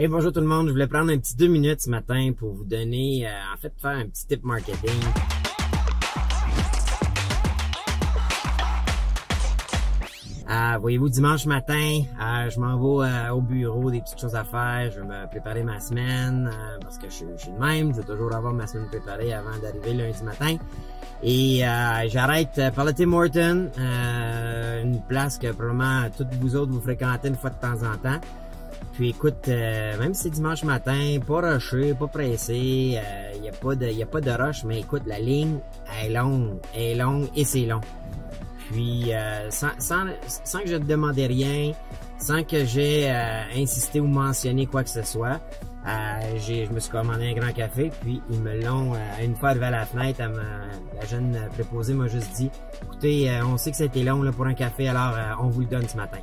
Hey, bonjour tout le monde. Je voulais prendre un petit deux minutes ce matin pour vous donner, euh, en fait, faire un petit tip marketing. Euh, voyez-vous, dimanche matin, euh, je m'en vais au bureau, des petites choses à faire. Je vais me préparer ma semaine parce que je, suis de même. Je veux toujours avoir ma semaine préparée avant d'arriver lundi matin. Et j'arrête par le Tim Horton, une place que probablement toutes vous autres vous fréquentez une fois de temps en temps. Puis écoute, même si c'est dimanche matin, pas rushé, pas pressé, il n'y a pas de, a pas de rush, mais écoute, la ligne est longue, est longue et c'est long. Puis euh, sans, sans, sans, que je te demandais rien, sans que j'ai euh, insisté ou mentionné quoi que ce soit, euh, je me suis commandé un grand café, puis ils me l'ont, euh, une fois arrivé à la fenêtre, la jeune préposée m'a juste dit, écoutez, on sait que c'était long pour un café, alors on vous le donne ce matin.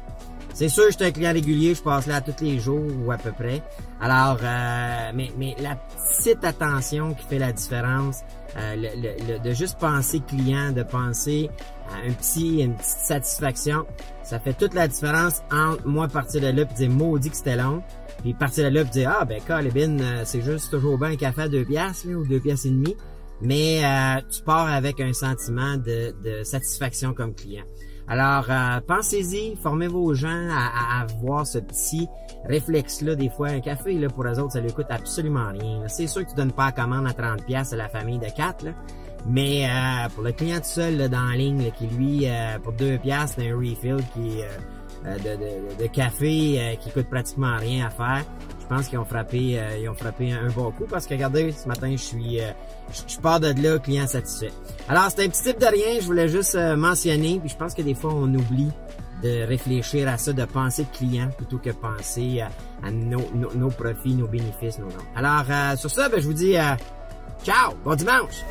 C'est sûr, je suis un client régulier, je passe là tous les jours ou à peu près. Alors, euh, mais, mais la petite attention qui fait la différence, euh, le, le, de juste penser client, de penser à un petit, une petite satisfaction, ça fait toute la différence entre moi partir de là et dire maudit que c'était long, puis partir de là et dire ah ben Calibin, euh, c'est juste toujours bien un café à deux piastres ou deux piastres et demi, mais euh, tu pars avec un sentiment de, satisfaction comme client. Alors, euh, pensez-y, formez vos gens à, à, avoir ce petit réflexe-là. Des fois, un café, là, pour eux autres, ça lui coûte absolument rien. C'est sûr que tu donnes pas la commande à 30$ pièces à la famille de 4, là. mais euh, pour le client tout seul dans la ligne, qui lui, euh, pour 2$, piastres, c'est un refill qui euh, de, de, de, café qui coûte pratiquement rien à faire. Je pense qu'ils ont frappé euh, ils ont frappé un, bon coup parce que regardez ce matin je suis euh, je, pars de là client satisfait. Alors c'est un petit type de rien je voulais juste euh, mentionner puis je pense que des fois on oublie de réfléchir à ça de penser client plutôt que penser à, nos, nos, nos, profits nos bénéfices nos alors sur ça ben, je vous dis ciao bon dimanche